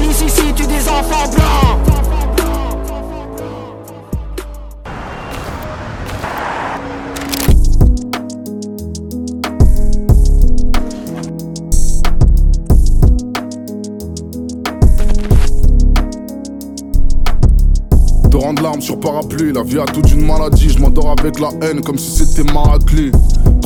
Police ici tue des enfants blancs. de larmes sur parapluie, la vie a toute une maladie, je m'endors avec la haine comme si c'était Maracli.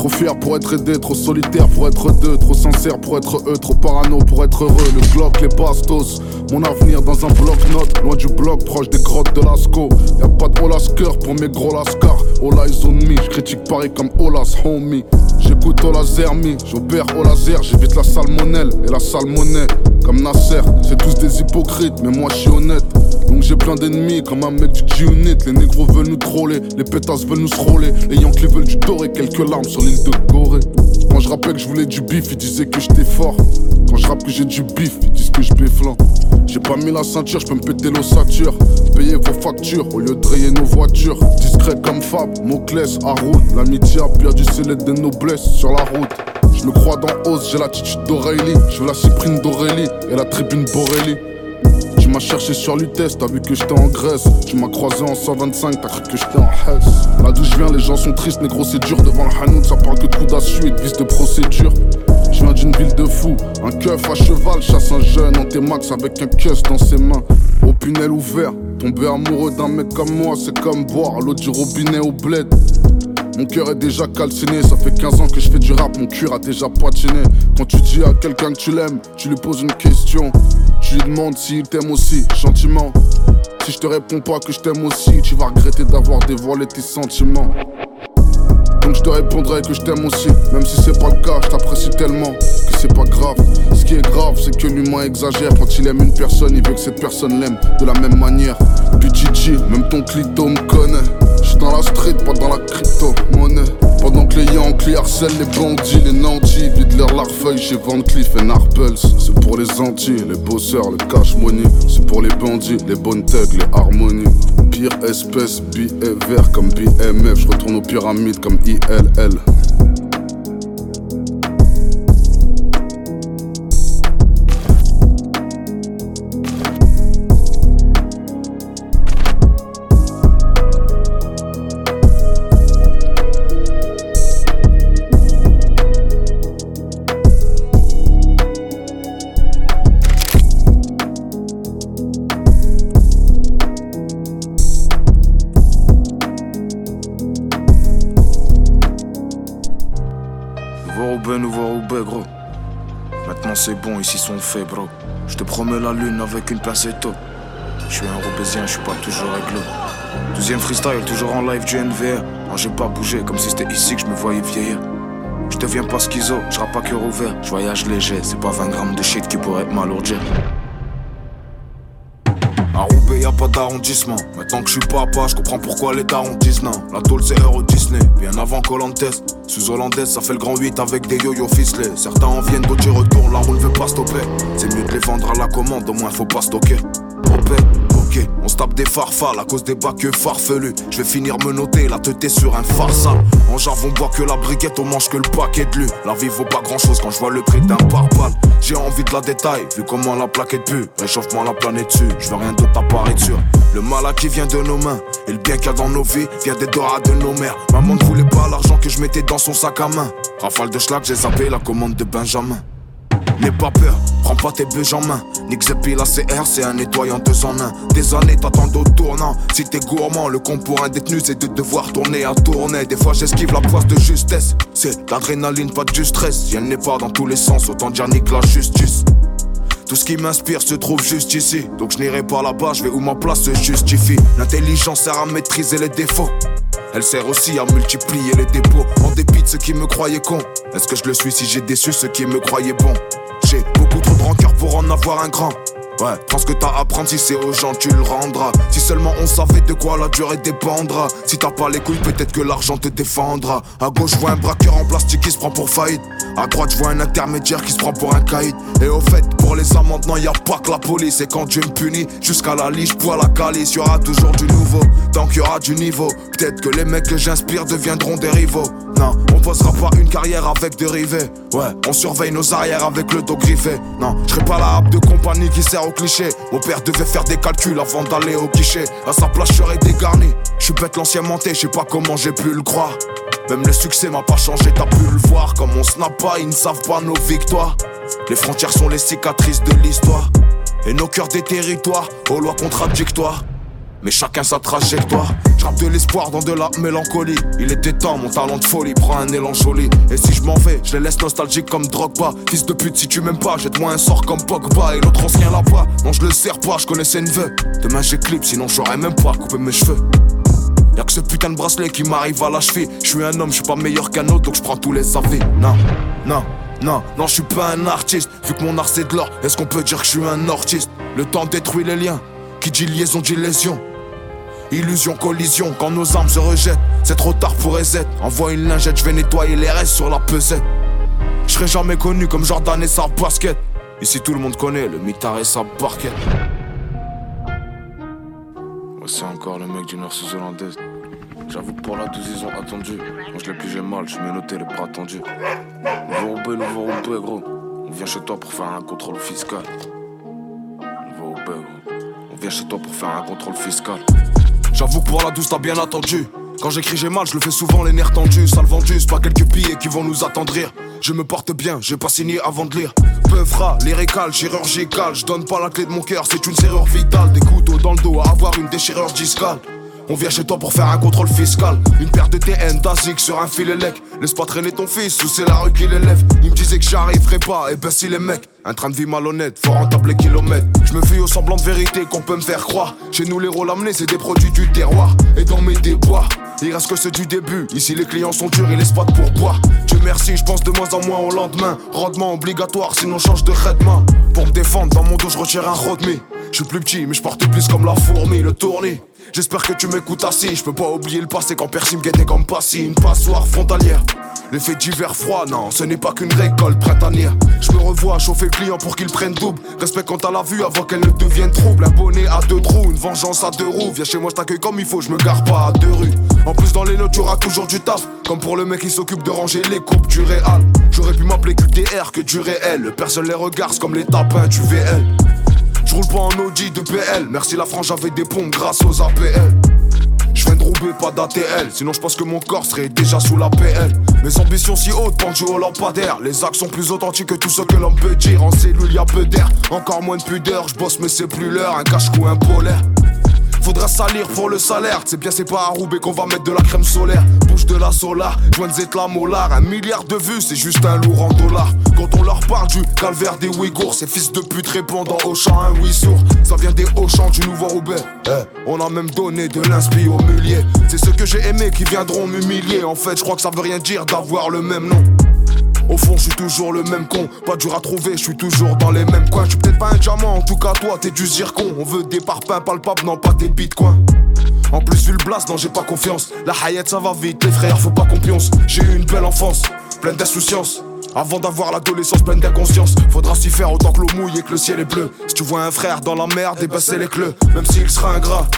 Trop fier pour être aidé, trop solitaire pour être deux, trop sincère pour être eux, trop parano pour être heureux. Le Glock, les bastos, mon avenir dans un bloc-notes, loin du bloc, proche des grottes de Lasco. Y'a pas de Olasker pour mes gros lascars, Ola is on me, je critique Paris comme Olas homie. J'écoute Ola Zermi, j'opère j'évite la salmonelle et la salmonelle. Comme Nasser, c'est tous des hypocrites, mais moi je suis honnête. Donc j'ai plein d'ennemis comme un mec du G-Unit. Les négros veulent nous troller, les pétasses veulent nous scroller. Les Yankees veulent du doré, quelques larmes sur l'île de Gorée. Quand je rappelle que je voulais du bif, ils disaient que j'étais fort. Quand je rappe que j'ai du bif, ils disent que je béflant. J'ai pas mis la ceinture, je peux me péter l'ossature. Payer vos factures au lieu de rayer nos voitures. Discret comme Fab, Moclès, Haroun. L'amitié a perdu ses lettres de noblesse sur la route. Je me crois dans hausse, j'ai l'attitude d'Aurélie. Je veux la cyprine d'Aurélie et la tribune Borélie. M'as cherché sur l'UTES, t'as vu que j'étais en Grèce. Tu m'as croisé en 125, t'as cru que j'étais en Hesse. Là d'où je viens, les gens sont tristes, négro, c'est dur. Devant le Hanout, ça parle que de coups et de de procédure. Je viens d'une ville de fous, un keuf à cheval chasse un jeune en T-Max avec un keuf dans ses mains. Au punel ouvert, tomber amoureux d'un mec comme moi, c'est comme boire l'eau du robinet au bled. Mon cœur est déjà calciné, ça fait 15 ans que je fais du rap, mon cœur a déjà poitiné. Quand tu dis à quelqu'un que tu l'aimes, tu lui poses une question. Tu lui demandes s'il t'aime aussi, gentiment. Si je te réponds pas que je t'aime aussi, tu vas regretter d'avoir dévoilé tes sentiments. Donc je te répondrai que je t'aime aussi, même si c'est pas le cas, je t'apprécie tellement que c'est pas grave. Ce qui est grave, c'est que l'humain exagère. Quand il aime une personne, il veut que cette personne l'aime de la même manière. Puis même ton clito me connaît. J'suis dans la street, pas dans la crypto-monnaie. Pendant que les Yankees harcèlent les bandits, les nantis vident leur larfeuille chez Van Cleef et Narpels. C'est pour les Antilles, les bosseurs, le cash money. C'est pour les bandits, les bonnes thugs, les harmonies. Pire espèce, billet vert comme BMF. Je retourne aux pyramides comme ILL. C'est bon, ici sont faits, bro. Je te promets la lune avec une pincette. Je suis un robésien, je suis pas toujours réglo. Deuxième freestyle, toujours en live du NVR. Moi j'ai pas bougé, comme si c'était ici que je me voyais vieillir. Je deviens pas schizo, je pas cœur ouvert. Je voyage léger, c'est pas 20 grammes de shit qui pourrait m'alourdir. Y a pas d'arrondissement. Maintenant que je suis papa, je comprends pourquoi les darons disent. La tôle, c'est Euro Disney, bien avant Colantes. Sous hollandaise, ça fait le grand 8 avec des yo-yo ficelés. Certains en viennent, d'autres y retournent, la roue ne veut pas stopper. C'est mieux de les vendre à la commande, au moins faut pas stocker. On se tape des farfales à cause des bacs farfelus. Je vais finir me noter, la tête sur un farsal. En jarre, on boit que la briquette, on mange que le paquet de lu. La vie vaut pas grand chose quand je vois le prix d'un pare j'ai envie de la détail, vu comment la plaque est pu. Réchauffement la planète dessus, je veux rien d'autre apparaître sur. Le mal qui vient de nos mains, et le bien qu'il y a dans nos vies vient des doigts de nos mères. Maman ne voulait pas l'argent que je mettais dans son sac à main. Rafale de schlag, j'ai zappé la commande de Benjamin. N'aie pas peur, prends pas tes bûches en main. Nick la CR, c'est un nettoyant deux en un. Des années t'attends au tournant. Si t'es gourmand, le con pour un détenu, c'est de devoir tourner à tourner. Des fois j'esquive la poisse de justesse. C'est l'adrénaline, pas du stress. Si elle n'est pas dans tous les sens, autant dire nique la justice. Tout ce qui m'inspire se trouve juste ici. Donc je n'irai pas là-bas, je vais où ma place se justifie. L'intelligence sert à maîtriser les défauts. Elle sert aussi à multiplier les dépôts. En dépit de ceux qui me croyaient con. Est-ce que je le suis si j'ai déçu ceux qui me croyaient bon? J'ai beaucoup trop de rancœur pour en avoir un grand. Ouais, prends que t'as à si c'est aux gens, tu le rendras. Si seulement on savait de quoi la durée dépendra. Si t'as pas les couilles, peut-être que l'argent te défendra. À gauche, je vois un braqueur en plastique qui se prend pour faillite. À droite, je vois un intermédiaire qui se prend pour un caïd. Et au fait, pour les amendes, non, y a pas que la police. Et quand Dieu me punit, jusqu'à la liche, pour la calice, y aura toujours du nouveau. Tant qu'il y aura du niveau, peut-être que les mecs que j'inspire deviendront des rivaux. Non, on posera pas une carrière avec des rivets. Ouais, on surveille nos arrières avec le dos griffé. Non, je pas la hape de compagnie qui sert au cliché. Mon père devait faire des calculs avant d'aller au guichet. À sa place, je serais dégarni. Je suis bête l'ancien monté, je sais pas comment j'ai pu le croire. Même le succès m'a pas changé, t'as pu le voir. Comme on snap pas, ils ne savent pas nos victoires. Les frontières sont les cicatrices de l'histoire. Et nos cœurs des territoires, aux lois contradictoires mais chacun sa trajectoire. J'rappe de l'espoir dans de la mélancolie. Il était temps, mon talent de folie prend un élan joli. Et si je m'en vais, je les laisse nostalgiques comme Drogba. Fils de pute, si tu m'aimes pas, jette-moi un sort comme Pogba. Et l'autre ancien là-bas, non, je le sers pas, je connaissais une veuve. Demain j'éclipse, sinon j'aurais même pas coupé mes cheveux. Y'a que ce putain de bracelet qui m'arrive à la cheville. Je suis un homme, je suis pas meilleur qu'un autre, donc je prends tous les avis. Non, non. Non, non, je suis pas un artiste. Vu que mon art c'est de l'or, est-ce qu'on peut dire que je suis un artiste Le temps détruit les liens. Qui dit liaison dit lésion. Illusion, collision, quand nos armes se rejettent, c'est trop tard pour reset. Envoie une lingette, je vais nettoyer les restes sur la pesette. Je serai jamais connu comme Jordan et sa basket. Ici tout le monde connaît le mitard et sa barquette. C'est encore le mec du nord sous-hollandaise. J'avoue pour la 12 ils ont attendu. Moi je l'ai plus j'ai mal, je noté les bras tendus. Nouveau Roubaix, nouveau Roubaix gros. On vient chez toi pour faire un contrôle fiscal. Nouveau gros. On vient chez toi pour faire un contrôle fiscal. J'avoue que pour la douce t'as bien attendu. Quand j'écris j'ai mal, je le fais souvent les nerfs tendus. Sale vendu, pas quelques billets qui vont nous attendrir. Je me porte bien, j'ai pas signé avant de lire. Peuvra, lyrical, chirurgical. Je donne pas la clé de mon cœur, c'est une serrure vitale. Des couteaux dans le dos à avoir une déchirure discale. On vient chez toi pour faire un contrôle fiscal. Une paire de TN d'Asic sur un fil élec. Laisse pas traîner ton fils ou c'est la rue qui l'élève. Il me disait que j'arriverais pas, et ben si les mecs. Un train de vie malhonnête, faut rentable les kilomètres. Je me fie au semblant de vérité qu'on peut me faire croire. Chez nous, les rôles amenés, c'est des produits du terroir. Et dans mes déboires, il reste que ceux du début. Ici, les clients sont durs et les spots pour boire. Dieu merci, je pense de moins en moins au lendemain. Rendement obligatoire, sinon change de traitement. Pour me défendre, dans mon dos, je retire un road Je suis plus petit, mais je porte plus comme la fourmi, le tournis. J'espère que tu m'écoutes assis. Je peux pas oublier le passé quand personne me guettait comme passé. Une passoire frontalière. L'effet d'hiver froid, non, ce n'est pas qu'une récolte printanière. Je me revois chauffer client pour qu'il prenne double. Respect quand à la vue avant qu'elle ne devienne trouble. Un bonnet à deux trous, une vengeance à deux roues. Viens chez moi, je t'accueille comme il faut, je me gare pas à deux rues. En plus, dans les notes, tu toujours du taf. Comme pour le mec qui s'occupe de ranger les coupes du réal. J'aurais pu m'appeler QTR que du réel. Personne les regarde comme les tapins du VL. Je roule pas en Audi de PL. Merci la France, j'avais des pompes grâce aux APL. Je viens de rouber, pas d'ATL. Sinon, je pense que mon corps serait déjà sous la PL. Mes ambitions si hautes, pendues au lampadaire. Les actes sont plus authentiques que tout ce que l'on peut dire. En cellule, y a peu d'air, encore moins de pudeur. Je bosse, mais c'est plus l'heure. Un cache-cou, un polaire. Faudra salir pour le salaire. C'est bien, c'est pas à Roubaix qu'on va mettre de la crème solaire. Bouche de la solar, joint de la molar. Un milliard de vues, c'est juste un lourd en dollars. Quand on leur parle du calvaire des Ouïghours, ces fils de pute répondant au chant un oui sourd. Ça vient des champs du nouveau Roubaix. Eh, on a même donné de l'inspi au mulier. C'est ceux que j'ai aimés qui viendront m'humilier. En fait, je crois que ça veut rien dire d'avoir le même nom. Au fond, je suis toujours le même con. Pas dur à trouver, je suis toujours dans les mêmes coins. Je suis peut-être pas un diamant, en tout cas, toi, t'es du zircon. On veut des parpaings palpables, non pas des bitcoins. En plus, vu le blast, non, j'ai pas confiance. La hayette, ça va vite, les frères, faut pas qu'on pionce. J'ai eu une belle enfance, pleine d'insouciance. Avant d'avoir l'adolescence pleine d'inconscience, faudra s'y faire autant que l'eau mouille et que le ciel est bleu. Si tu vois un frère dans la merde, et c'est les cleux, même s'il sera ingrat.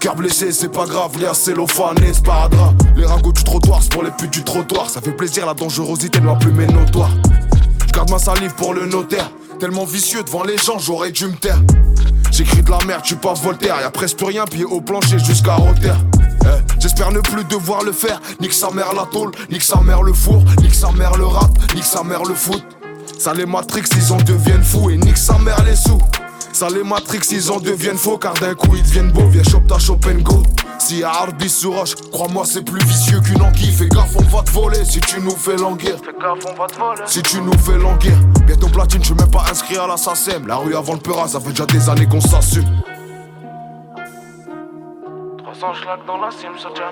Cœur blessé, c'est pas grave, Léa cellophane et sparadrap. Les ragots du trottoir, c'est pour les putes du trottoir. Ça fait plaisir, la dangerosité ne va plus mais notoire. Je garde ma salive pour le notaire. Tellement vicieux devant les gens, j'aurais dû me taire. J'écris de la merde, suis pas Voltaire. Y'a presque plus rien, pied au plancher jusqu'à Rotter. Eh, j'espère ne plus devoir le faire. Nique sa mère la tôle, nique sa mère le four, nique sa mère le rap, nique sa mère le foot. Ça les Matrix, ils en deviennent fous et nique sa mère les sous. Ça les Matrix, ils en deviennent faux car d'un coup ils deviennent beaux. Viens chop ta chop go. Si y'a Arbis sur roche, crois-moi c'est plus vicieux qu'une anguille. Fais gaffe, on va te voler si tu nous fais languir. Fais gaffe, on va te voler. Si tu nous fais languir. Bientôt platine, je suis même pas inscrit à la SACEM. La rue avant le Peura, ça fait déjà des années qu'on s'assume. 300 schlag dans la sim, ça tient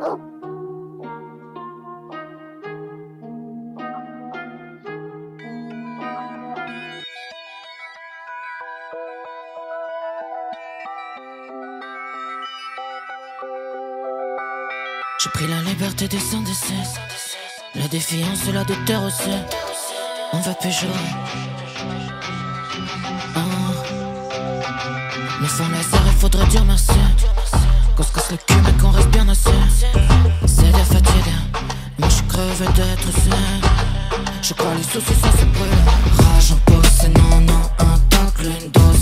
pas. J'ai pris la liberté des indécis. La défiance la déterre aussi. On va pécho. Ah. Mais sans laser, il faudrait dire merci. Qu'on se casse le cul, mais qu'on reste bien assis. C'est des fatigues. Moi, je crevé d'être sain. Je crois les soucis, ça se brûle. Rage en pause, c'est non, non, un tacle, une dose.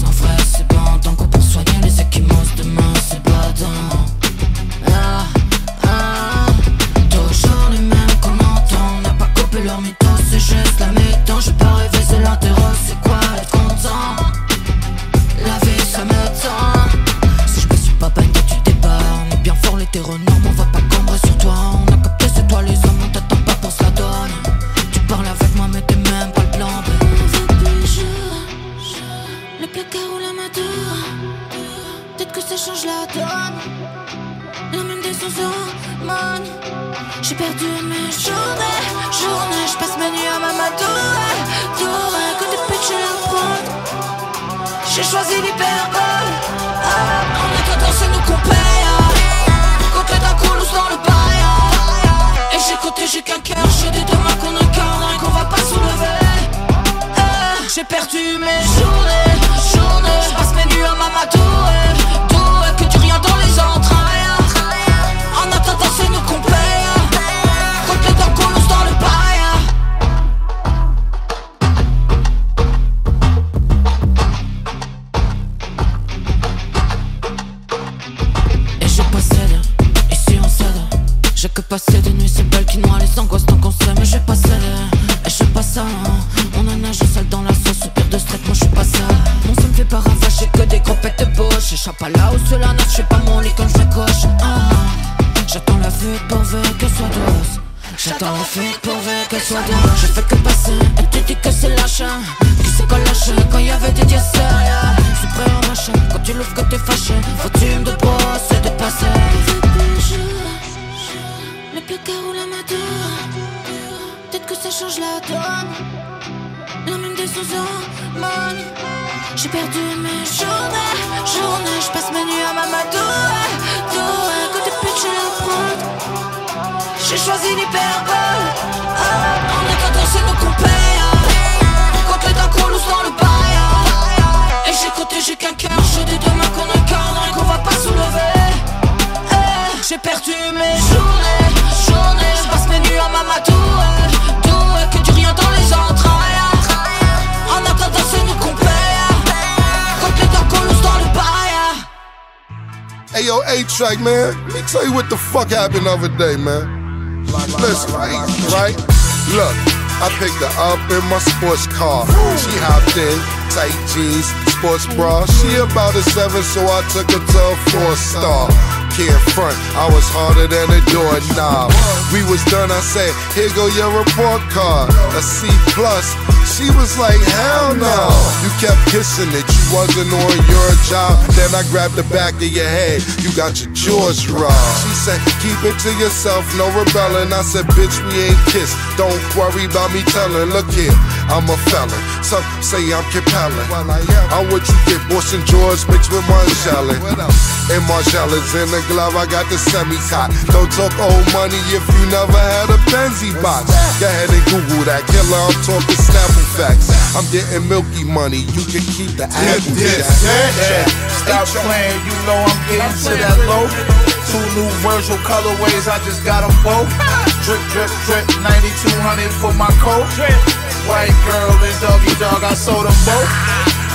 À là où cela neuf, je pas mon lit comme je coche. Ah. J'attends la fuite pourvu qu'elle soit douce. J'attends la fuite pourvu qu'elle soit douce. Je fais que passer, et tu dis que c'est l'achat Qui c'est qu'on lâche quand y avait des diacers yeah. Je suis prêt machin, quand tu l'ouvres que t'es fâché Faut tu me de et de passer Le placard ou la madure Peut-être que ça change la donne J'ai perdu mes journées, journées Je passe mes nuits à ma côté la prod J'ai choisi l'hyperbole. On est qu'à danser nos qu'on paye Quand les coup dans le bail Et j'ai côté, j'ai qu'un cœur J'ai des deux mains qu'on incarne et qu'on va pas soulever Eh, J'ai perdu mes journées, journées Je mes nuits à Hey yo, A-Track, man. Let me tell you what the fuck happened the other day, man. Listen, right? Look, I picked her up in my sports car. She hopped in, tight jeans, sports bra. She about a seven, so I took her to a four star. Can't front, I was harder than a doorknob. We was done, I said, here go your report card. A C plus. She was like, hell no. You kept kissing it, you wasn't on your job. Then I grabbed the back of your head, you got your jaws robbed. She said, keep it to yourself, no rebelling. I said, bitch, we ain't kissed. Don't worry about me telling. Look here, I'm a felon. Some say I'm compelling. I'm what you get, Bush and George mixed with Marshallin. And Marshallins in the glove, I got the semi-cot. Don't talk old money if you never had a Benzie box. Go ahead and Google that. Killer, I'm talking Snapple facts. I'm getting milky money, you can keep the apple jack. Stop playing, you know I'm getting to that low. Two new Virgil colorways, I just got them both. Drip, drip, drip, 9200 for my coat. White girl and doggy dog, I sold them both.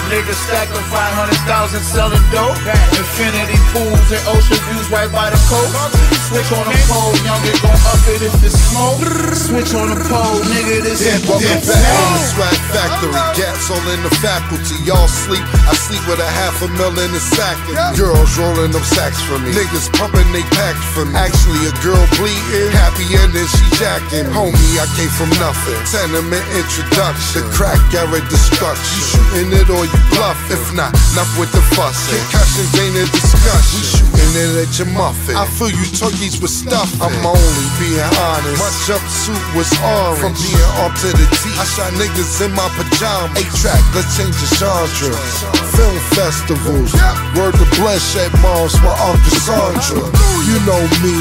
Niggas stacking 500,000 selling dope. Infinity pools and ocean views right by the coast. Switch on the pole, younger gon' up it if it's smoke. Switch on the pole, nigga, this is back to the swag factory. Gats all in the faculty. Y'all sleep. I sleep with a half a mil in the sack. Girls rolling them sacks for me. Niggas pumping they packs for me. Actually, a girl bleeding. Happy ending, she jacking. Homie, I came from nothing. Tenement introduction. The crack era destruction. You shooting it or you bluff. If not, enough with the fussing. Concussions ain't a discussion. We shooting it at your muffin. I feel you with stuff. I'm only being honest. My jumpsuit was orange. From being up to the teeth. I shot niggas in my pajamas. Eight track, let's change the genre. Film festivals. Word to bloodshed moms for Uncle Sandra. You know me.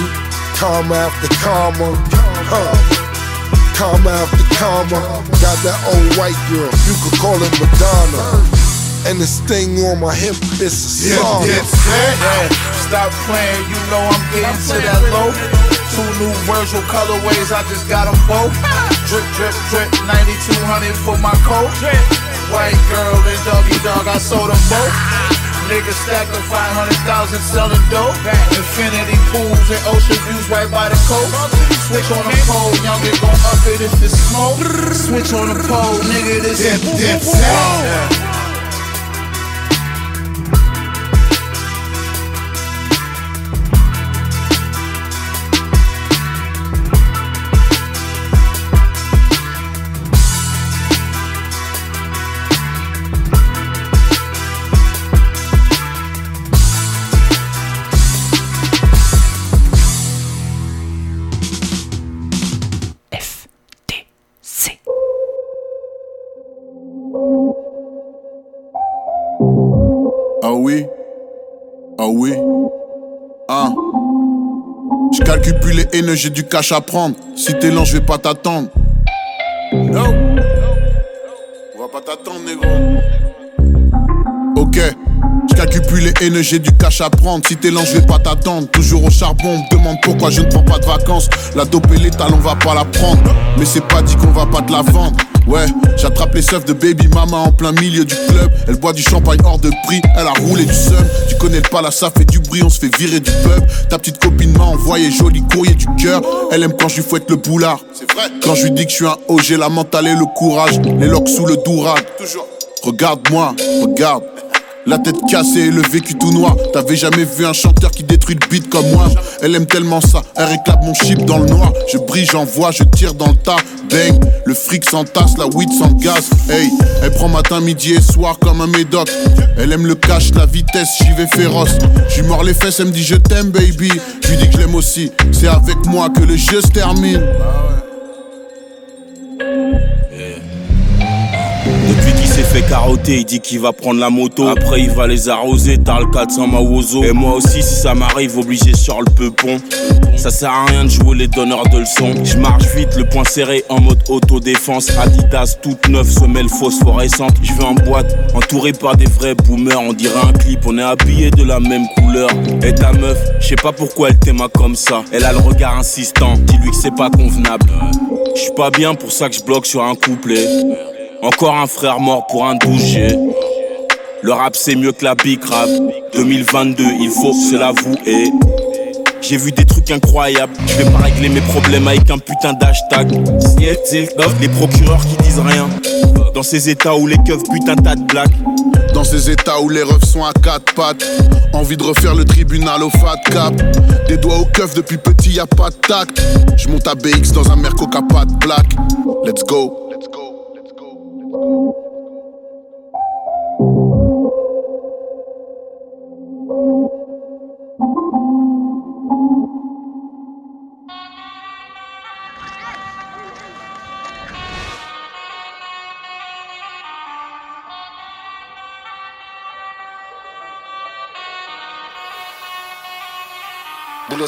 Karma after karma. Huh. Karma after karma. Got that old white girl, you could call it Madonna. And this thing on my hip is a song. Yeah, Stop playing, you know I'm getting to that low. Two new Virgil colorways, I just got them both. Drip, drip, drip, 9200 for my coat. White girl and doggy dog, I sold them both. Niggas stacked up 500,000 selling dope. Infinity pools and ocean views right by the coast. Switch on the pole, young it gon' up it if it's smoke. Switch on the pole, nigga, this is dip, dip, les haines, j'ai du cash à prendre. Si t'es lent, je vais pas t'attendre. No On va pas t'attendre, négro. Ok. Je calcule plus les haines, j'ai du cash à prendre. Si t'es lent, je vais pas t'attendre. Toujours au charbon, demande pourquoi je ne prends pas de vacances. La dope et l'étal, on va pas la prendre. Mais c'est pas dit qu'on va pas te la vendre. Ouais, j'attrape les seufs de baby mama en plein milieu du club. Elle boit du champagne hors de prix, elle a roulé du seum. Tu connais le pala, ça fait du bruit, on se fait virer du pub. Ta petite copine m'a envoyé joli courrier du cœur. Elle aime quand je lui fouette le boulard. C'est vrai. Quand je lui dis que je suis un j'ai la mentale et le courage. Les locks sous le dourad. Toujours. Regarde-moi, regarde. La tête cassée et le vécu tout noir. T'avais jamais vu un chanteur qui détruit le beat comme moi. Elle aime tellement ça, elle réclame mon chip dans le noir. Je brille, j'envoie, je tire dans le tas. Bang, le fric s'entasse, la weed gaz. Hey, elle prend matin, midi et soir comme un médoc. Elle aime le cash, la vitesse, j'y vais féroce. J'lui mords les fesses, elle me dit je t'aime, baby. Je lui dis que je l'aime aussi. C'est avec moi que le jeu se termine. Fait carotter, il dit qu'il va prendre la moto. Après, il va les arroser, t'as le 400 Mawozo. Et moi aussi, si ça m'arrive, obligé sur le peupon. Ça sert à rien de jouer les donneurs de leçons. Je marche vite, le poing serré en mode autodéfense. Adidas toute neuve, semelle phosphorescente. Je vais en boîte, entouré par des vrais boomers. On dirait un clip, on est habillé de la même couleur. Et ta meuf, je sais pas pourquoi elle t'aima comme ça. Elle a le regard insistant, dis-lui que c'est pas convenable. Je suis pas bien pour ça que je bloque sur un couplet. Encore un frère mort pour un douché. Le rap c'est mieux que la big rap. 2022, il faut se l'avouer. J'ai vu des trucs incroyables. Je vais pas régler mes problèmes avec un putain d'hashtag. Les procureurs qui disent rien. Dans ces états où les keufs butent un tas de blagues. Dans ces états où les refs sont à quatre pattes. Envie de refaire le tribunal au fat cap. Des doigts au keuf depuis petit, y a pas de tact. Je monte à BX dans un Merco qui pas de. Let's go. Boule à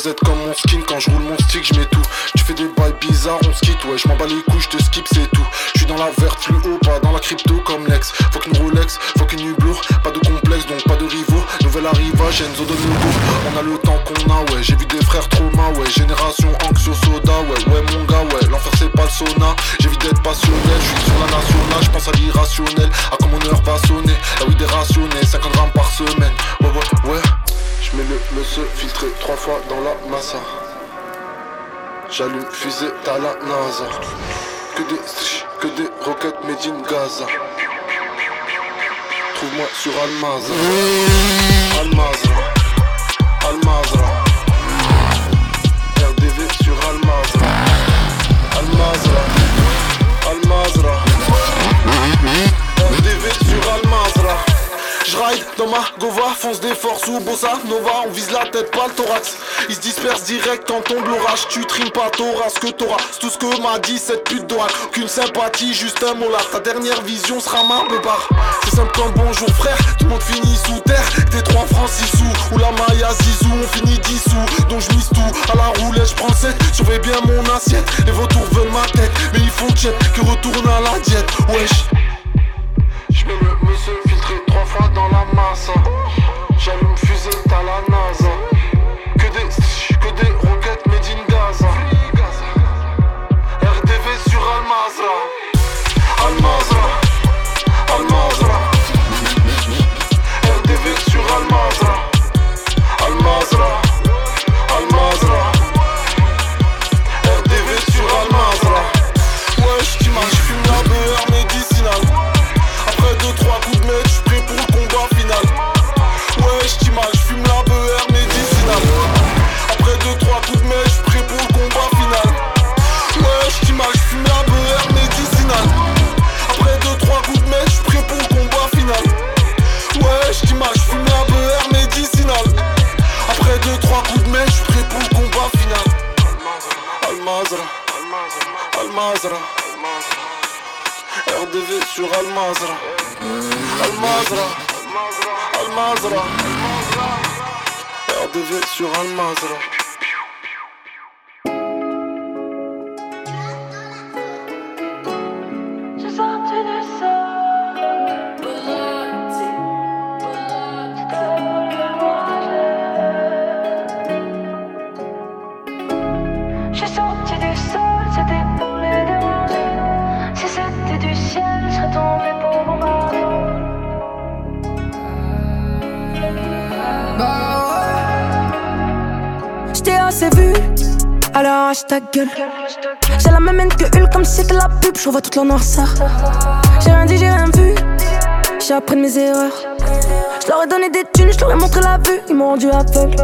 Z comme mon skin quand je roule mon stick je mets tout. Tu fais des bails bizarres on skit ouais je m'en bats les couilles je te skip c'est tout. Je suis dans la verte plus haut crypto comme Lex. Faut qu'une Rolex, faut qu'une Hublot Pas de complexe donc pas de rivaux Nouvel arrivage Enzo de nouveau. On a le temps qu'on a ouais. J'ai vu des frères trauma ouais. Génération anxio soda ouais. Ouais mon gars ouais. L'enfer c'est pas le sauna. J'évite d'être passionnel. Je suis sur la nationale Je pense à l'irrationnel. À quand mon heure va sonner. La weed est rationnée 50 grammes par semaine. Ouais ouais ouais. Je mets le monsieur filtré trois fois dans la massa. J'allume fusée à la NASA. Que des que des roquettes made in Gaza. Trouve-moi sur Almazra. Almazra. Dans ma gova, fonce des forces ou bossa nova, on vise la tête, pas le thorax. Ils se dispersent direct quand tombe l'orage, tu trimes pas t'auras ce que t'auras. C'est tout ce que m'a dit cette pute d'oracle. Aucune sympathie, juste un molar. Ta dernière vision sera ma bar. C'est simple comme bonjour frère, tout le monde finit sous terre. T'es trois francs, six sous, ou la maya zizou, on finit dissous. Donc je mise tout à la roulette, je prends 7, surveille bien mon assiette. Les vautours veulent ma tête, mais il faut que que retourne à la diète. Wesh. Je mets le fois dans la masse. J'allume fusée, à la NASA. Ta gueule. J'ai la même haine que Hulk comme si c'était la pub, je revois toute leur noirceur. J'ai rien dit, j'ai rien vu, j'ai appris de mes erreurs. Je leur ai donné des thunes, je leur ai montré la vue, ils m'ont rendu aveugle.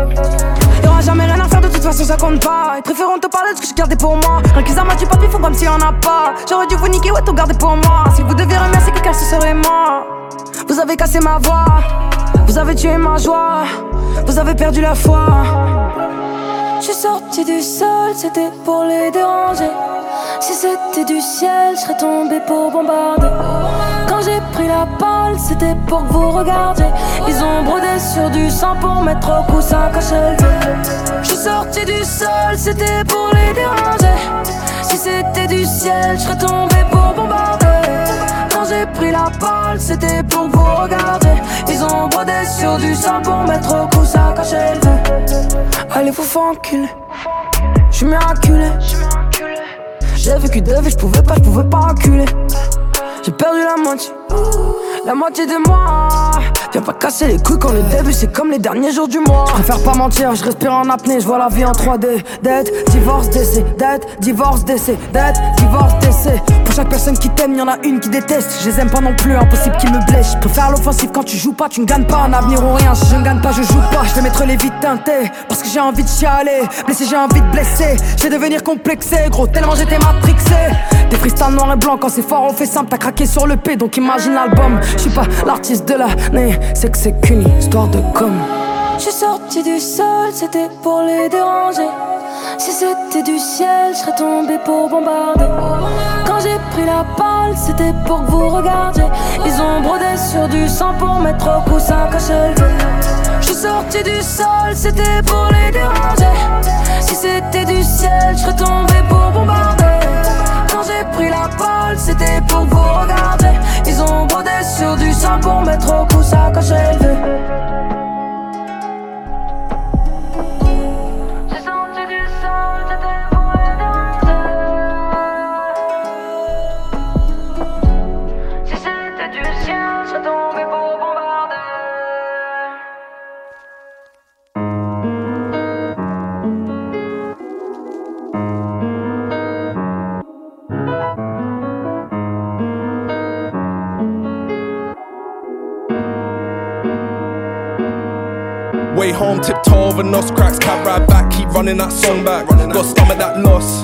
Y'aura jamais rien à faire, de toute façon ça compte pas. Ils préféreront te parler de ce que j'ai gardé pour moi. Rien qu'ils amattent du papier, font comme s'il y en a pas. J'aurais dû vous niquer, ouais, tout garder pour moi. Si vous deviez remercier quelqu'un, ce serait moi. Vous avez cassé ma voix, vous avez tué ma joie, vous avez perdu la foi. Je suis sorti du sol, c'était pour les déranger. Si c'était du ciel, je serais tombé pour bombarder. Quand j'ai pris la parole, c'était pour que vous regardiez. Ils ont brodé sur du sang pour mettre au cou ça cacher le feu. Je suis sorti du sol, c'était pour les déranger. Si c'était du ciel, je serais tombé. Quand j'ai pris la parole, c'était pour vous regardiez. Ils ont brodé sur du sang pour mettre au cou ça cacher le feu. Allez vous faire enculer Je suis miraculé. J'ai vécu de vie, je pouvais pas, je pouvais pas reculer. J'ai perdu la moitié. La moitié de moi. Viens pas casser les couilles quand le début c'est comme les derniers jours du mois. Je préfère pas mentir, je respire en apnée, je vois la vie en 3D Dette, divorce, décès, dette, divorce, décès, dette, Pour chaque personne qui t'aime, y'en a une qui déteste. Je les aime pas non plus, impossible qu'ils me blessent. Préfère l'offensive quand tu joues pas, tu ne gagnes pas un avenir ou rien. Si je ne gagne pas, je joue pas, je vais mettre les vides teintées Parce que j'ai envie de chialer, blessé j'ai envie de blesser. Je vais devenir complexé, gros tellement j'étais matrixé. Des freestyles noir et blanc, quand c'est fort on fait simple. T'as craqué sur le P, donc imagine l'album. Je suis pas l'artiste de l'année, c'est que c'est qu'une histoire de com. Je suis sorti du sol, c'était pour les déranger. Si c'était du ciel, je serais tombé pour bombarder. Quand j'ai pris la parole, c'était pour que vous regardiez. Ils ont brodé sur du sang pour mettre au cou ça cacher le feu. Je suis sorti du sol, c'était pour les déranger. Si c'était du ciel, je serais tombé pour bombarder. Quand j'ai pris la parole, c'était pour que vous regardiez. Ils ont brodé sur du sang pour mettre au cou ça running that song back. Got stomach that loss.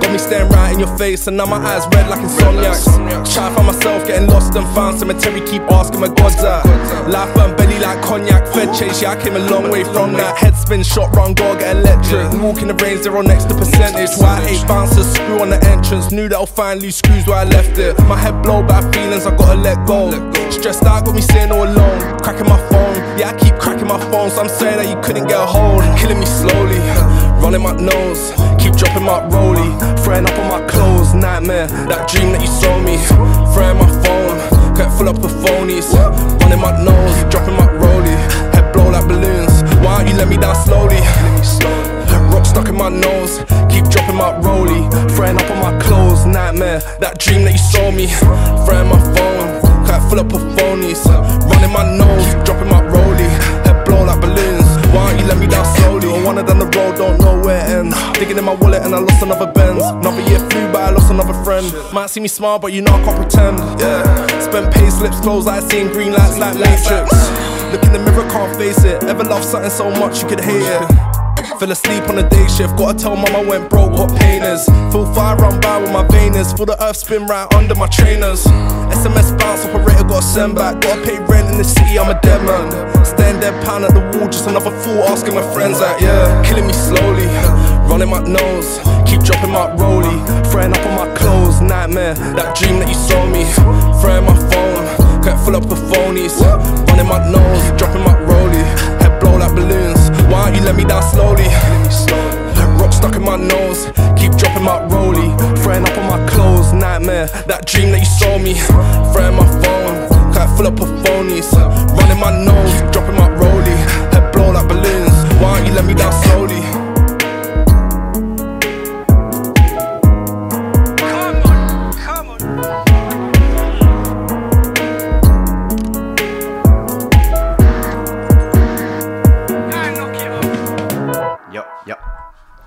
Got me staring right in your face, and now my eyes red like insomniacs. Try to find myself getting lost and found cemetery, keep asking where God's at. Life burn belly like cognac, fed chase, yeah, I came a long way from that. Head spin, shot run, go get electric. Walk in the rain, zero next to percentage. Why hate bouncers, screw on the entrance. Knew that I'll find loose screws where I left it. My head blow by feelings, I gotta let go. Stressed out, got me sitting all alone. Cracking my phone, yeah, I keep cracking my phone. So I'm saying that you couldn't get a hold. Killing me slowly, running my nose. Keep dropping my rollie, throwing up on my clothes. Nightmare, that dream that you saw me. Throwing my phone, cut full up of phonies. Running my nose, dropping my rollie. Head blow like balloons. Why don't you let me down slowly? Rock stuck in my nose, keep dropping my rollie. Throwing up on my clothes. Nightmare, that dream that you saw me. Throwing my phone, cut full up of phonies. Uh, running my nose, dropping my rollie. Head blow like balloons. Why don't you let me down slowly? I wanna down the road, don't know where it ends. Digging in my wallet and I lost another Benz. Another year flew by, I lost another friend. Might see me smile, but you know I can't pretend. Yeah, spent pay slips, clothes like seeing green lights like Matrix. Look in the mirror, can't face it. Ever loved something so much you could hate it. Fell asleep on the day shift, gotta tell mum I went broke, what pain is. Feel fire run by with my veins, feel the earth spin right under my trainers. SMS bounce, operator gotta send back, gotta pay rent in the city, I'm a dead man. Stand dead pound at the wall, just another fool asking my friends out, yeah. Killing me slowly, running my nose, keep dropping my rollie, throwing up on my clothes, nightmare. That dream that you saw me, throwing my phone, cut full up of phonies, running my nose, dropping my rollie, head blow like balloons. Why don't you let me down slowly? Rock stuck in my nose, keep dropping my rollie, throwing up on my clothes, nightmare. That dream that you saw me, throwing my phone, cut full up of phonies, running my nose, dropping my rollie, head blow like balloons. Why don't you let me down slowly?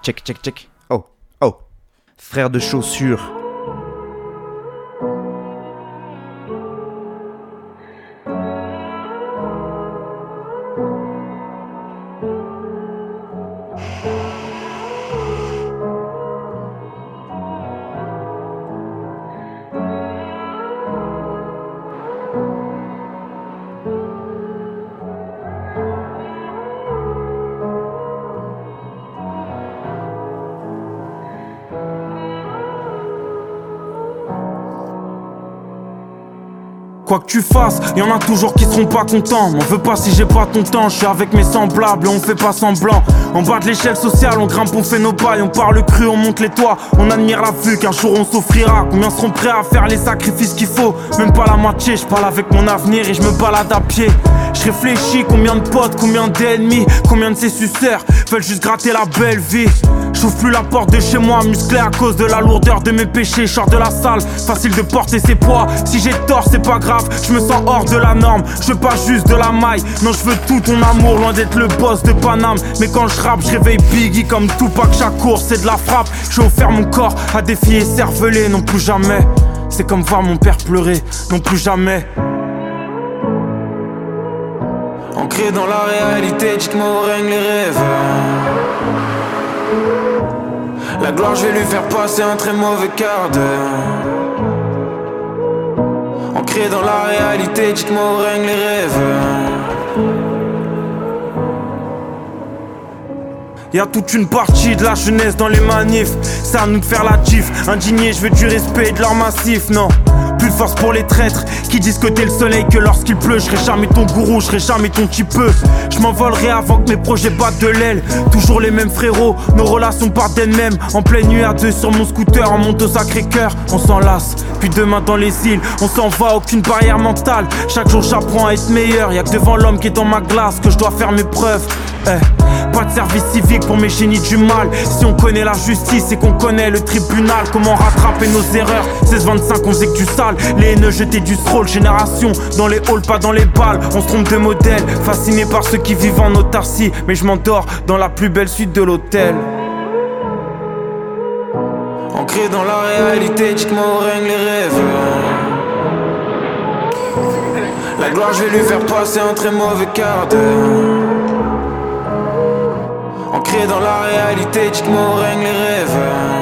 Check, check, check. Oh, oh. Frère de chaussures. Tu y en a toujours qui seront pas contents. M'en veux pas si j'ai pas ton temps, je suis avec mes semblables, on fait pas semblant. En bas de l'échelle sociale, on grimpe, on fait nos pailles, on parle cru, on monte les toits, on admire la vue qu'un jour on s'offrira. Combien seront prêts à faire les sacrifices qu'il faut? Même pas la moitié, je parle avec mon avenir et je me balade à pied. Je réfléchis combien de potes, combien d'ennemis, combien de ces suceurs veulent juste gratter la belle vie. J'ouvre plus la porte de chez moi, musclé à cause de la lourdeur de mes péchés. Sors de la salle, facile de porter ses poids. Si j'ai tort, c'est pas grave, je me sens hors de la norme. Je veux pas juste de la maille, non, je veux tout ton amour, loin d'être le boss de Paname. Mais quand je rappe, je réveille Biggie comme Tupac. Chaque course, c'est de la frappe. J'ai offert mon corps à des filles cervelées, non plus jamais. C'est comme voir mon père pleurer, non plus jamais. Ancré dans la réalité, dites-moi où règnent les rêves. Gloire, je vais lui faire passer un très mauvais quart d'heure. Ancré dans la réalité, dites-moi où règnent les rêves. Y'a toute une partie de la jeunesse dans les manifs. À nous faire la gif. Indigné, je veux du respect et de leur massif, non. Force pour les traîtres qui disent que t'es le soleil, que lorsqu'il pleut, je serai jamais ton gourou, je serai jamais ton peu. Je m'envolerai avant que mes projets battent de l'aile. Toujours les mêmes frérots, nos relations partent d'elles-mêmes. En pleine nuit à deux sur mon scooter, on monte au sacré cœur, on s'enlace. Puis demain dans les îles, on s'en va, aucune barrière mentale. Chaque jour j'apprends à être meilleur. Y'a que devant l'homme qui est dans ma glace que je dois faire mes preuves. Eh, de service civique pour mes génies du mal. Si on connaît la justice et qu'on connaît le tribunal, comment rattraper nos erreurs? 16-25, on faisait que du sale. Les haineux jetaient du stroll, génération dans les halls, pas dans les balles. On se trompe de modèle, fasciné par ceux qui vivent en autarcie. Mais je m'endors dans la plus belle suite de l'hôtel. Ancré dans la réalité, dites-moi où règnent les rêves. La gloire, je vais lui faire passer un très mauvais quart d'heure. Ancré dans la réalité, dites-moi règne les rêves.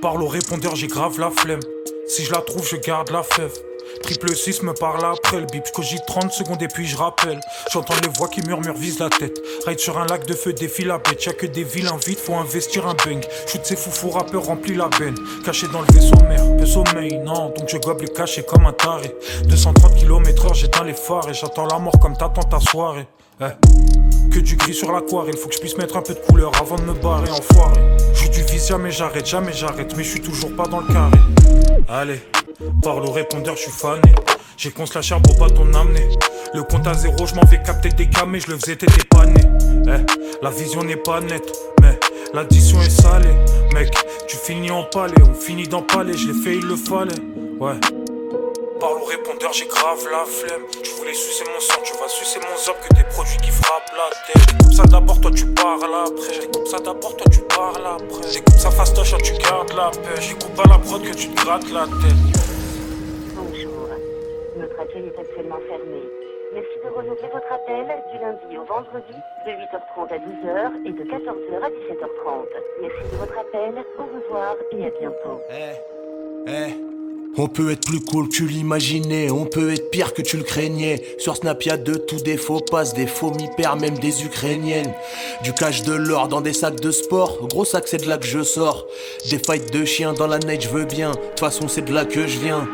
Parle au répondeur, j'ai grave la flemme. Si je la trouve, je garde la fève. Triple 6 me parle après le bip. Cogite 30 secondes et puis je rappelle. J'entends les voix qui murmurent, vise la tête. Ride sur un lac de feu, défile la bête. Y'a que des vilains vides, faut investir un bang. Shoot ces foufous rappeurs, remplis la benne. Caché dans le vaisseau mère, peu sommeil, non. Donc je gobe le caché comme un taré. 230 km/h, j'éteins les phares et j'attends la mort comme t'attends ta soirée. Eh. Que du gris sur l'aquarelle, faut que je puisse mettre un peu de couleur avant de me barrer, enfoiré. Joue du vis, jamais j'arrête, jamais j'arrête, mais je suis toujours pas dans le carré. Allez, parle au répondeur, je suis fané. J'ai qu'on se la pour pas t'en amener. Le compte à zéro, je m'en vais capter des camés, je le faisais, t'étais pas. Eh, la vision n'est pas nette, mais l'addition est salée. Mec, tu finis en palais, on finit dans palais, je l'ai fait, il le fallait. Ouais. Parle au répondeur, j'ai grave la flemme. Tu voulais sucer mon sang, tu vas sucer mon zob que des produits qui frappent la tête. J'découpe ça d'abord, toi tu parles après. Ça d'abord, toi tu parles après. J'découpe ça fastoche, tu gardes la pêche. J'découpe à la prod que tu te grattes la tête. Bonjour. Notre accueil est actuellement fermé. Merci de renouveler votre appel du lundi au vendredi de 8h30 à 12h et de 14h à 17h30. Merci de votre appel. Au revoir et à bientôt. Eh. On peut être plus cool que tu l'imaginais, on peut être pire que tu le craignais. Sur Snap, y'a de tout, des faux passes, des faux mi-pères, même des ukrainiennes. Du cash de l'or dans des sacs de sport, gros sac, c'est de là que je sors. Des fights de chiens dans la night, je veux bien. De toute façon, c'est de là que je viens.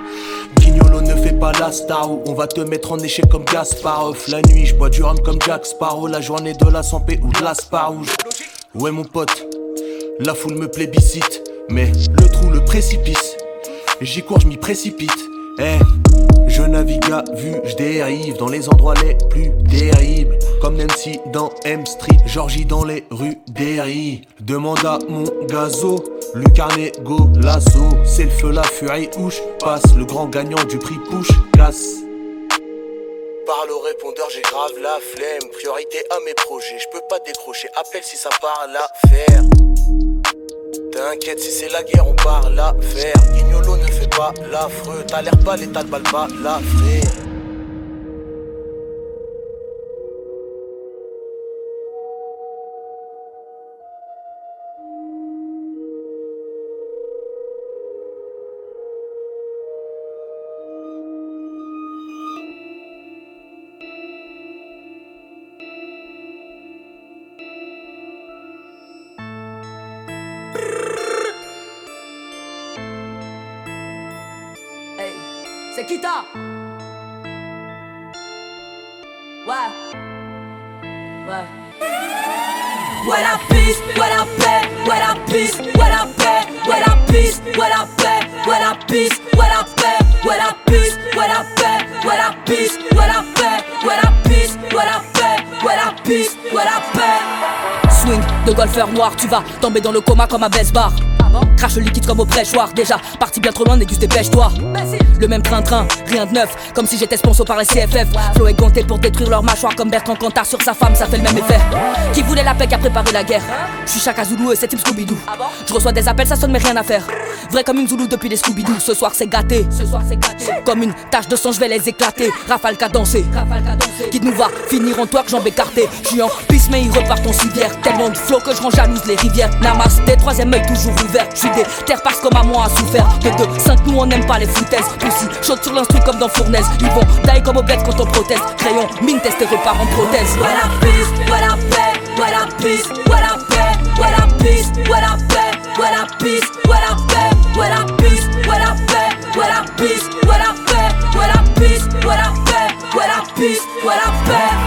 Guignolo ne fait pas la star, on va te mettre en échec comme Gasparov. La nuit, je bois du rhum comme Jack Sparrow, la journée de la santé ou de la Sparouge. Ouais, mon pote, la foule me plébiscite, mais le trou, le précipice. J'y cours, je m'y précipite. Eh, je navigue à vue, je dérive dans les endroits les plus terribles. Comme Nancy dans M Street, Georgie dans les rues d'Erie. Demande à mon gazo, Lucarnego, l'assaut. C'est le feu, la furie, ouche passe. Le grand gagnant du prix push, casse. Parle au répondeur, j'ai grave la flemme. Priorité à mes projets, je peux pas décrocher. Appelle si ça parle à faire. T'inquiète, si c'est la guerre, on parle à faire. Guignolo ne fait pas l'affreux. T'as l'air pas, l'état de balle pas la. C'est Kita Ouais Ouais Ouais la ouais la paix, ouais la piste, ouais la paix, ouais la piste, ouais la paix, ouais la piste, ouais la paix, ouais la piste, ouais la paix, ouais la piste, ouais la paix, ouais la piste, ouais la paix, ouais la piste, ouais la paix. Swing de golfeur noir, tu vas tomber dans le coma comme un baisse bar. Crache le liquide comme au prêchoir, déjà parti bien trop loin, négus dépêche-toi. Le même train-train, rien de neuf, comme si j'étais sponsor par les CFF. Flo est compté pour détruire leur mâchoire comme Bertrand Cantar sur sa femme, ça fait le même effet. Qui voulait la paix qui a préparé la guerre? Je suis Chaka Zulu et c'est Team Scooby-Doo. Je reçois des appels, ça sonne mais rien à faire. Vrai comme une Zulu depuis les Scooby-Doo. Ce soir c'est gâté. Ce soir c'est gâté. Comme une tache de sang, je vais les éclater. Rafale qu'a dansé. Qui nous va finir en toi que jambes écartées. Je suis en piste mais il repart en civière. Tellement de flow que je rends jalouse les rivières. Namaste, troisième œil toujours ouvert. Des terres parce à moi a souffert. Mais de 5 nous on n'aime pas les foutaises. Aussi chaude sur l'instru comme dans Fournaise. Ils vont die comme au bête quand on proteste. Crayon, mine test et repart en prothèse. Ouais la piste, ouais la paix, ouais la piste, ouais la paix, ouais la piste, ouais la paix, ouais la piste, ouais la paix, ouais la piste, ouais la paix, ouais la piste, ouais la paix, ouais la piste, ouais la paix, ouais la piste, ouais la paix.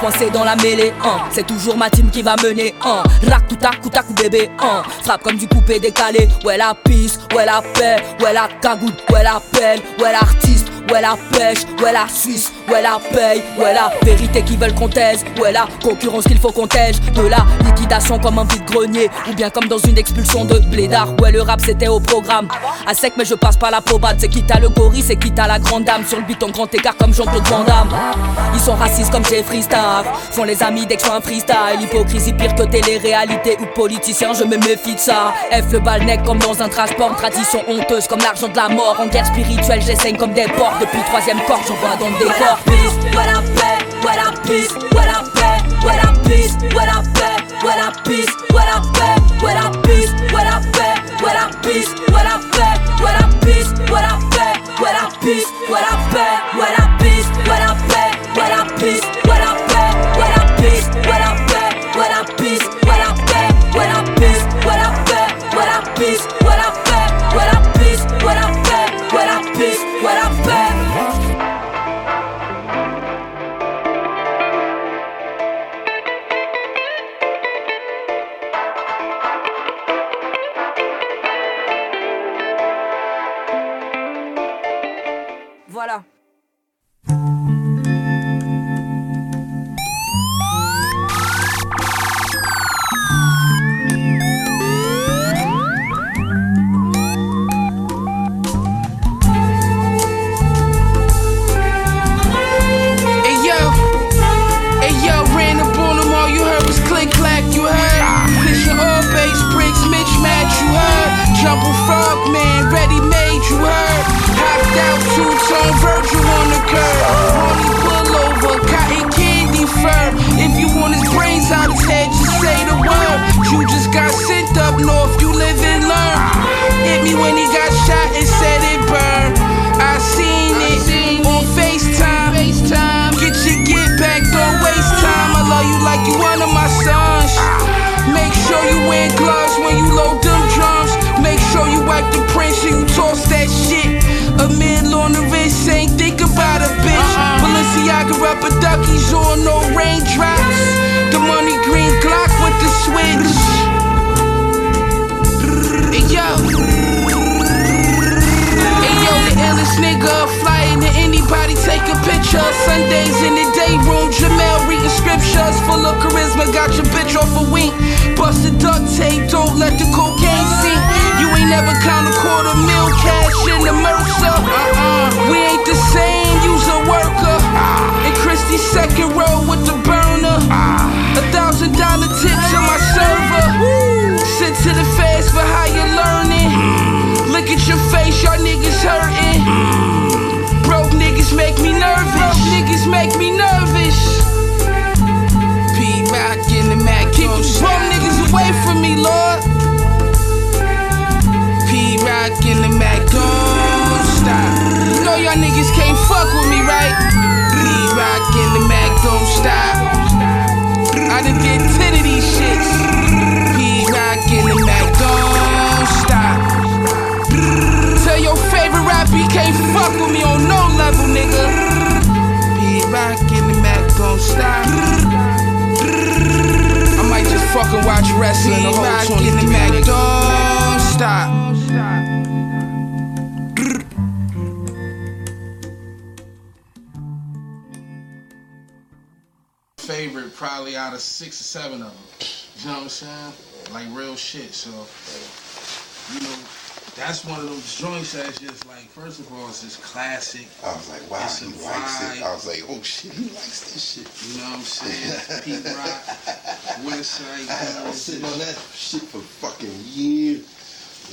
Coincés dans la mêlée, hein. c'est toujours ma team qui va mener. Hein. Rac, coutac, coutac, bébé, hein. frappe comme du coupé décalé. Ouais la piste, ouais la paix, ouais la cagoule, ouais la pelle, ouais l'artiste, ouais la pêche, ouais la Suisse, ouais la paye, ouais la vérité qui veulent qu'on taise, ouais la concurrence qu'il faut qu'on tège, de la liquidation comme un vide-grenier, ou bien comme dans une expulsion de blédard, ouais le rap c'était au programme, à sec mais je passe pas la probade, c'est quitte à le gorille, c'est quitte à la grande dame, sur le en grand écart comme Jean-Claude Van Damme. Ils sont racistes comme Jeffree Star, font les amis dès que un freestyle, hypocrisie pire que télé-réalité ou politicien, je me méfie de ça, F le bal comme dans un transport, tradition honteuse comme l'argent de la mort, en guerre spirituelle j'essaye comme des porcs, depuis troisième corps j'envoie dans le décor. Picture. Sundays in the day room, Jamel reading scriptures full of charisma. Got your bitch off a wink. Busted duct tape, don't let the cocaine sink. You ain't never count a quarter mil cash in the Mercer. Uh-uh. We ain't the same, you's a worker. And Christie's second row with the burner. A thousand dollar tips on my server. Sent to the feds for how you learning. Look at your face, y'all niggas hurting. Make me nervous. Niggas make me nervous. P Rock in the Mac. Keep the broke niggas away from me, Lord. P Rock in the Mac. Don't stop. You know y'all niggas can't fuck with me, right? P Rock in the Mac. Don't stop. I done did 10 of these shits. Can't fuck with me on no level, nigga. Be rockin' the Mac, don't stop. I might just fucking watch wrestling the whole 23 the Mac, don't stop. Favorite probably out of six or seven of them. You know what I'm saying? Like real shit. So, you know, that's one of those joints that's just like, first of all, it's just classic. I was like, wow, he likes it. vibe. I was like, oh shit, he likes this shit. You know what I'm saying? Pete Rock, Westside I was sitting on that shit for fucking years.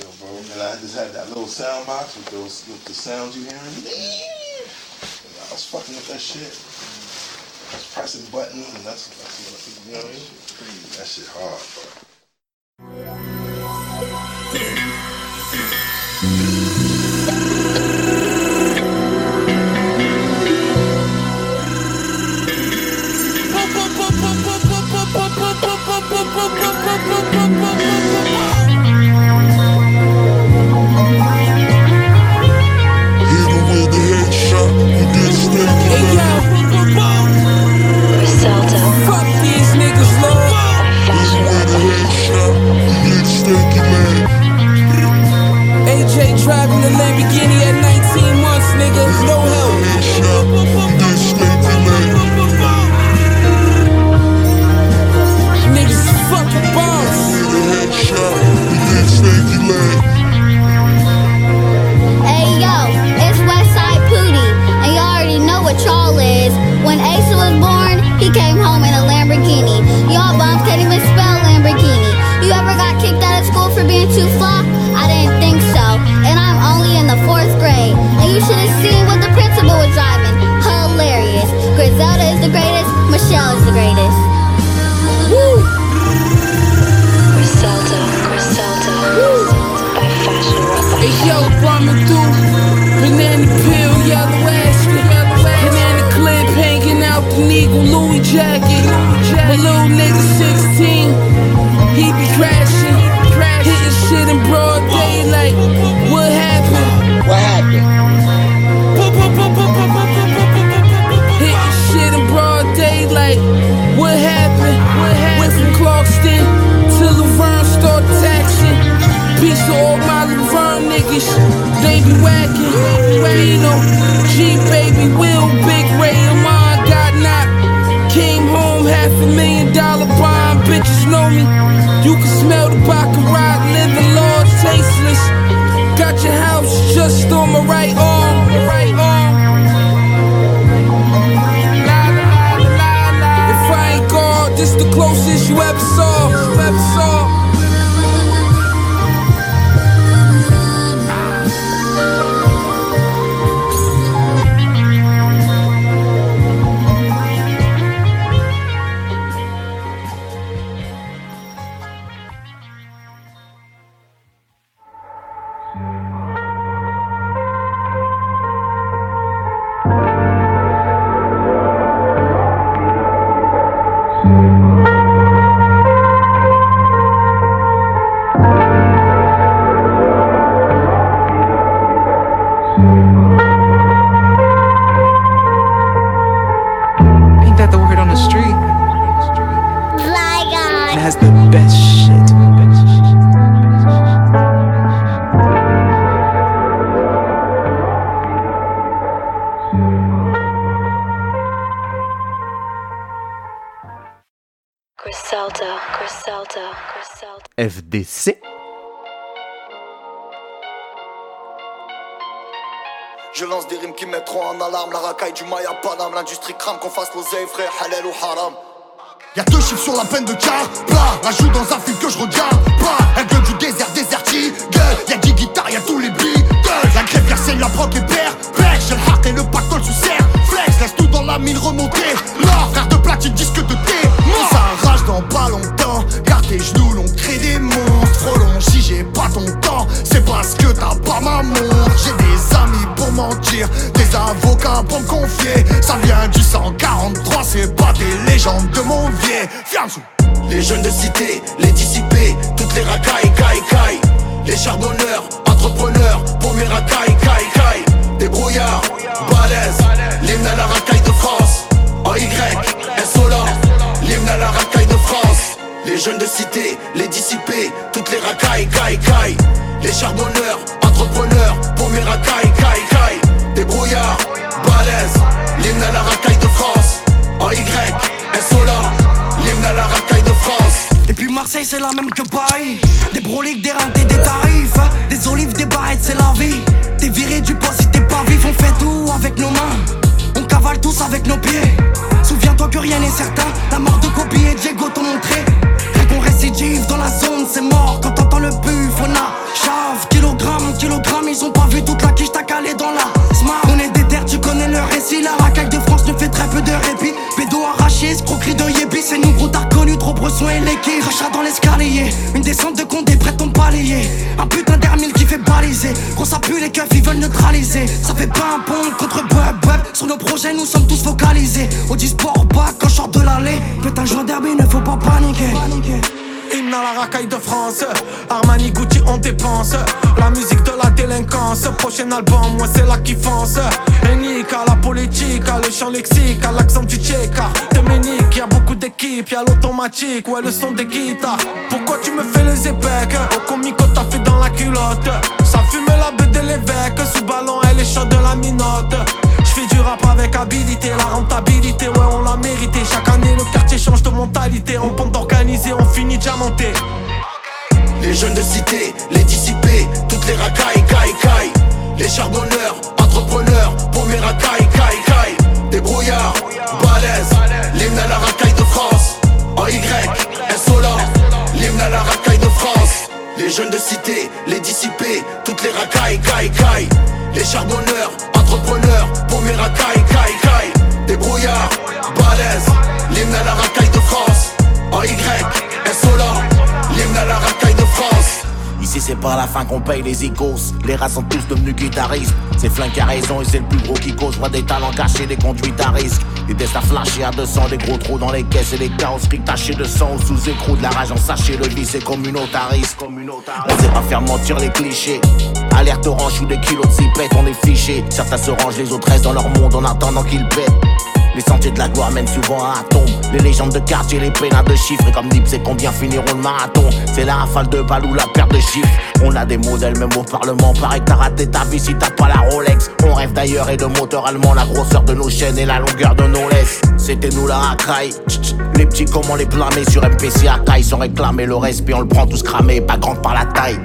Yo, bro, and I just had that little sound box with those with the sounds you hearing. I was fucking with that shit. I was pressing buttons and that's, that's what, you know what I mean? That shit hard, bro. Stinky man. AJ driving the Lamborghini at 19 months, nigga. No help. Qui en alarme La racaille du Maya Panam. L'industrie crame qu'on fasse l'oseille frère Halal ou haram. Y'a deux chiffres sur la peine de car la joue dans un film que je regarde Pas, un gueule du désert déserti Gueule, y'a 10 guitares, y'a tous les beats La crêpe, saigne, la broc et père Père, j'ai le hard et le pactole sous serre Flex, laisse tout dans la mine remonter. Là, frère de platine, disque de thé ça rage dans pas longtemps. Garde tes genoux, l'on crée des monstres. Trop long, si j'ai pas ton temps C'est parce que t'as pas ma montre. J'ai des amis mentir. Des avocats pour me confier. Ça vient du 143 C'est pas des légendes de mon vieil. Les jeunes de cité, les dissipés Toutes les racailles, caille, caille Les charbonneurs, entrepreneurs Pour mes racailles, caille, caille Des brouillards, balèzes L'hymne à la racaille de France. En Y, insolent L'hymne à la racaille de France. Les jeunes de cité, les dissipés Toutes les racailles, caille, caille Les charbonneurs, entrepreneurs Pour mes racailles, caille, caille Des brouillards, balèzes L'hymne à la racaille de France. En Y, insolent L'hymne à la racaille de France. Et puis Marseille c'est la même que Paris. Des broliques, des rentés, des tarifs. Des olives, des barrettes, c'est la vie. T'es viré du poste si t'es pas vif. On fait tout avec nos mains. On cavale tous avec nos pieds. Souviens-toi que rien n'est certain. La mort de Kobe et Diego t'ont montré. Rien qu'on récidive dans la zone c'est mort. Quand t'entends le buff on a chave Kilogramme, kilogramme. Ils ont pas vu toute la bresson et l'équipe Rachat dans l'escalier, une descente de condé prête ton palier. Un putain d'hermile qui fait baliser. Gros ça pue les keufs, ils veulent neutraliser. Ça fait pas un pont contre bub bub. Sur nos projets nous sommes tous focalisés. Au sport back quand je sors de l'allée. Putain joint derby, ne faut pas paniquer À la racaille de France. Armani Gucci on dépense. La musique de la délinquance. Prochain album moi c'est là qui fonce Unique à la politique À le chant lexique À l'accent du tchéka Dominique Y'a beaucoup d'équipes Y'a l'automatique. Ouais le son des guitares. Pourquoi tu me fais les épecs Au comico t'as fait dans la culotte. Ça fume la bête de l'évêque. Sous ballon elle est chaude de la minote. J'fais du rap avec habilité La rentabilité ouais on l'a mérité Chaque année le quartier change de mentalité On pompe d'organiser on finit diamanté Les jeunes de cité, les dissipés, toutes les racailles, caille, caille. Les charbonneurs, entrepreneurs, pour mes racailles, caille, caille. Des brouillards, balèzes, l'hymne à la racaille de France. En Y, insolent, l'hymne à la racaille de France. Les jeunes de cité, les dissipés, toutes les racailles, caille, caille. Les charbonneurs, entrepreneurs, racailles, caille, caille. Des brouillards, balèzes, l'hymne à la racaille de France. En Y, insolent, l'hymne à la racaille de Sait c'est pas à la fin qu'on paye les icos. Les rats sont tous devenus guitaristes. C'est flingue a raison et c'est le plus gros qui cause. Voit des talents cachés, des conduites à risque. Des tests à flasher à 200, des gros trous dans les caisses et des carrosseries tachées de sang sous écrou de la rage en sachet. Le vice est communautariste. On sait pas faire mentir les clichés. Alerte orange ou des kilos de zipette, on est fichés. Certains se rangent, les autres restent dans leur monde en attendant qu'ils pètent. Les sentiers de la gloire mènent souvent à tombe. Les légendes de quartier, les pénats de chiffres. Et comme Nip, c'est combien finiront le marathon? C'est la rafale de balles ou la perte de chiffres. On a des modèles, même au Parlement. Pareil que t'as raté ta vie si t'as pas la Rolex. On rêve d'ailleurs et de moteur allemand. La grosseur de nos chaînes et la longueur de nos laisses. C'était nous la racaille. Les petits, comment les blâmer sur MPC à caille sans réclamer le respect. On le prend tous cramé, pas grande par la taille.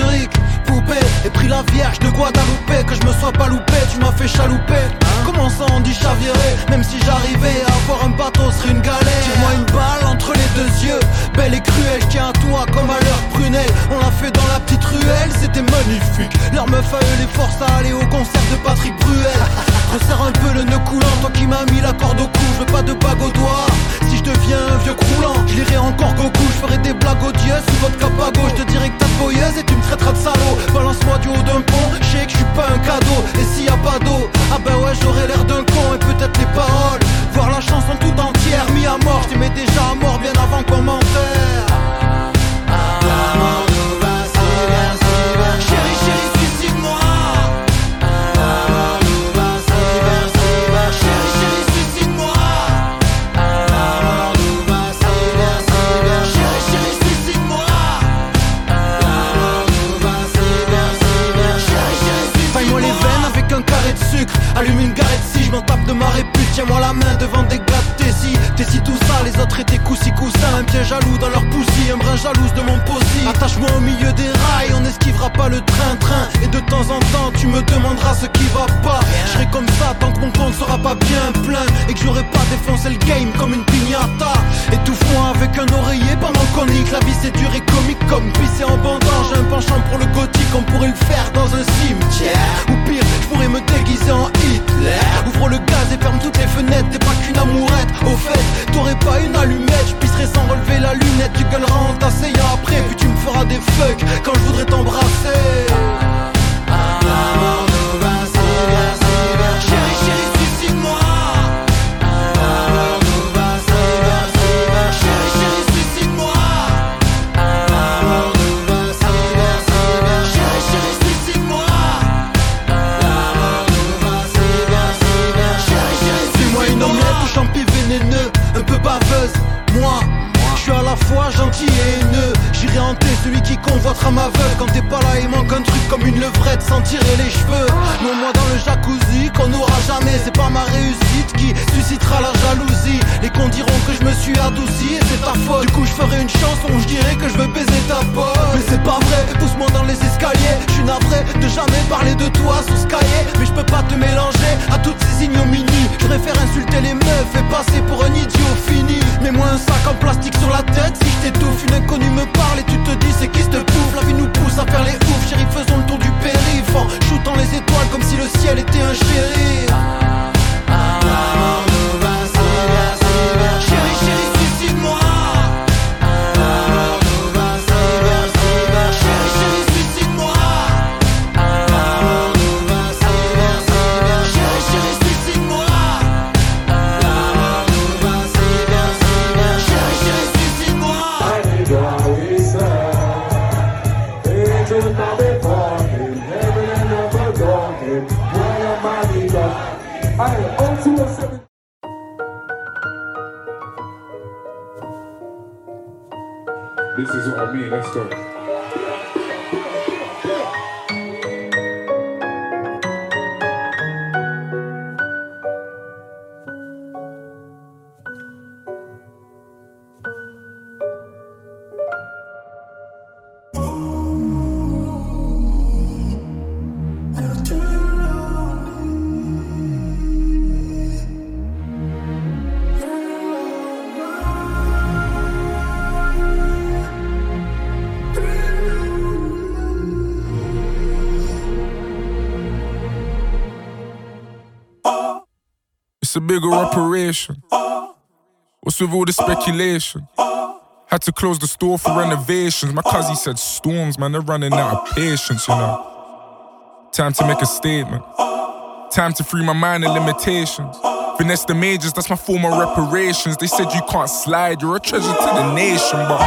Zurich Pris la vierge de Guadeloupe Que je me sois pas loupé, tu m'as fait chalouper. Comment ça on dit chavirer Même si j'arrivais à avoir un bateau serait une galère. Tire-moi une balle entre les deux yeux Belle et cruelle, je tiens à toi comme à leur prunelle. On l'a fait dans la petite ruelle, c'était magnifique. Leur meuf les forces à aller au concert de Patrick Bruel. Resserre un peu le nœud coulant, toi qui m'as mis la corde au cou Je veux pas de bague au doigt. Si je deviens un vieux croulant, je lirai encore Goku Je ferai des blagues odieuses sous votre capago. Je te dirai que t'as et tu me traiteras de salaud. Balance-moi haut d'un pont, je sais que je suis pas un cadeau. Et s'il y a pas d'eau, ah ben ouais j'aurais l'air d'un con. Et peut-être les paroles, voir la chanson tout entière Mis à mort, je t'aimais déjà à mort bien avant commentaire La bigger operation. What's with all the speculation? Had to close the store for renovations. My cousin said storms, man, they're running out of patience, you know. Time to make a statement. Time to free my mind of limitations. Finesse the majors, that's my form of reparations. They said you can't slide, you're a treasure to the nation, but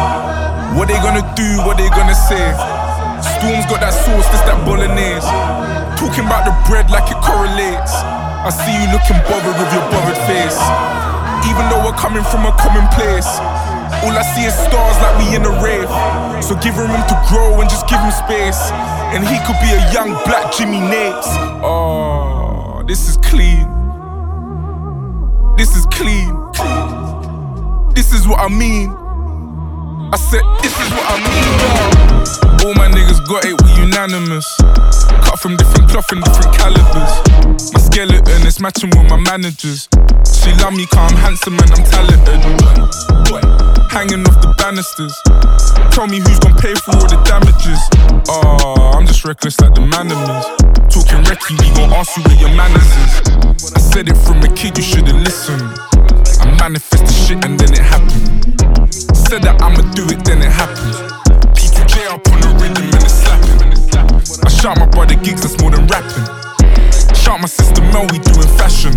what they gonna do, what they gonna say? Storms got that sauce, this that bolognese. Talking about the bread like it correlates. I see you looking bothered with your bothered face. Even though we're coming from a common place. All I see is stars like we in a rave. So give him room to grow and just give him space. And he could be a young black Jimmy Nates. Oh, this is clean. This is clean. This is what I mean. I said, this is what I mean. yo. All my niggas got it, we unanimous. Cut from different cloth and different calibers. My skeleton is matching with my managers. She love me, car I'm handsome and I'm talented. Hanging off the banisters. Tell me who's gonna pay for all the damages. Oh, I'm just reckless like the manimals. Talking recce, we gon' ask you where your manners is. I said it from a kid, you should've listened. I manifest the shit and then it happened. Said that I'ma do it, then it happens. P2J up on the rhythm and it's slapping. I shout my brother gigs, that's more than rapping. Shout my sister Mel, we doing fashion.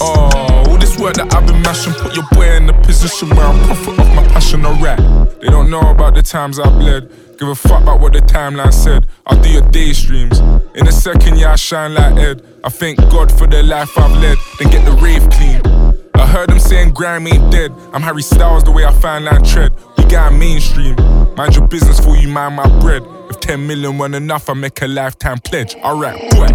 Oh, all this work that I've been mashing, put your boy in a position where I profit off my passion or rap. They don't know about the times I bled. Give a fuck about what the timeline said. I'll do your day streams. In a second, yeah, I shine like Ed. I thank God for the life I've led, then get the rave clean. I heard them saying grime ain't dead. I'm Harry Styles the way I find line tread. Got mainstream. Mind your business for you, mind my bread. If 10 million weren't enough, I make a lifetime pledge. Alright, boy,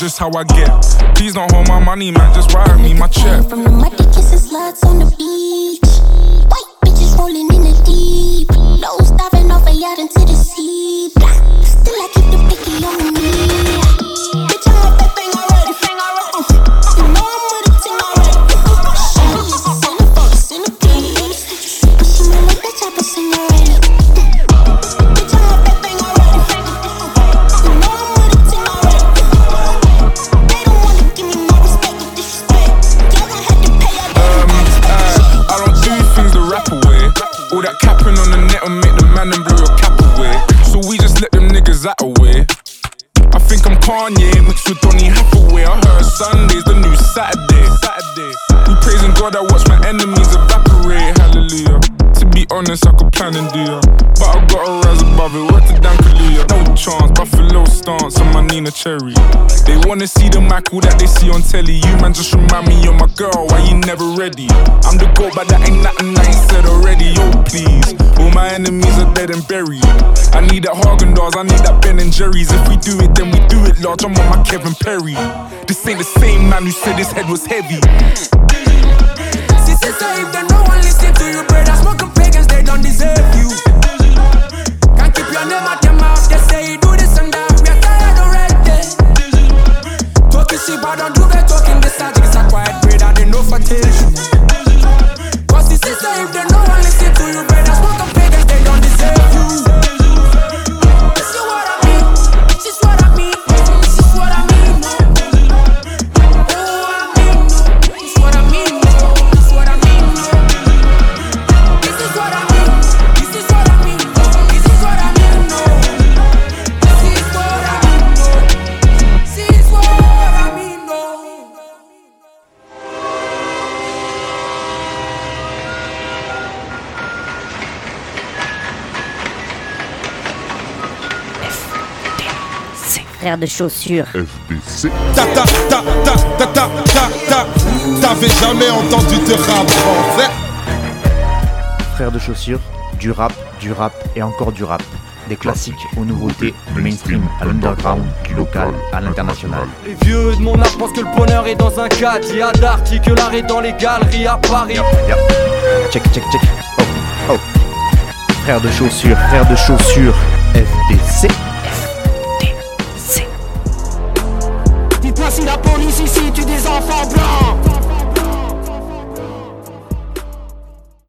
just how I get. Please don't hold my money, man, just wire me my check. From the niggas that away. I think I'm Kanye mixed with Donny Hathaway. I heard Sunday's the new Saturday. Saturday. We praising God, I watch my enemies evaporate. Hallelujah. To be honest, I could plan and do ya. But I gotta rise above it. Word to Dan Kaluuya. No chance, Buffalo stance on my Nina Cherry. They wanna see the Michael that they see on telly. You man just remind me of my girl. Why you never ready? I'm the goat, but that ain't nothing I ain't said already. Yo, please. My enemies are dead and buried. I need that Hagen Dazs, I need that Ben and Jerry's. If we do it, then we do it large. I'm on my Kevin Perry. This ain't the same man who said his head was heavy. De chaussures. FBC. Ta ta ta ta ta ta ta ta T'avais jamais entendu de rap français Frère de chaussures, du rap, du rap et encore du rap. Des classiques aux nouveautés, du mainstream à l'underground, du local à l'international. Les vieux de mon âge pensent que le bonheur est dans un cadre. Il y a d'Arty que l'arrêt dans les galeries à Paris. Check, check, check. Oh, oh. Frère de chaussures, frère de chaussures, FDC.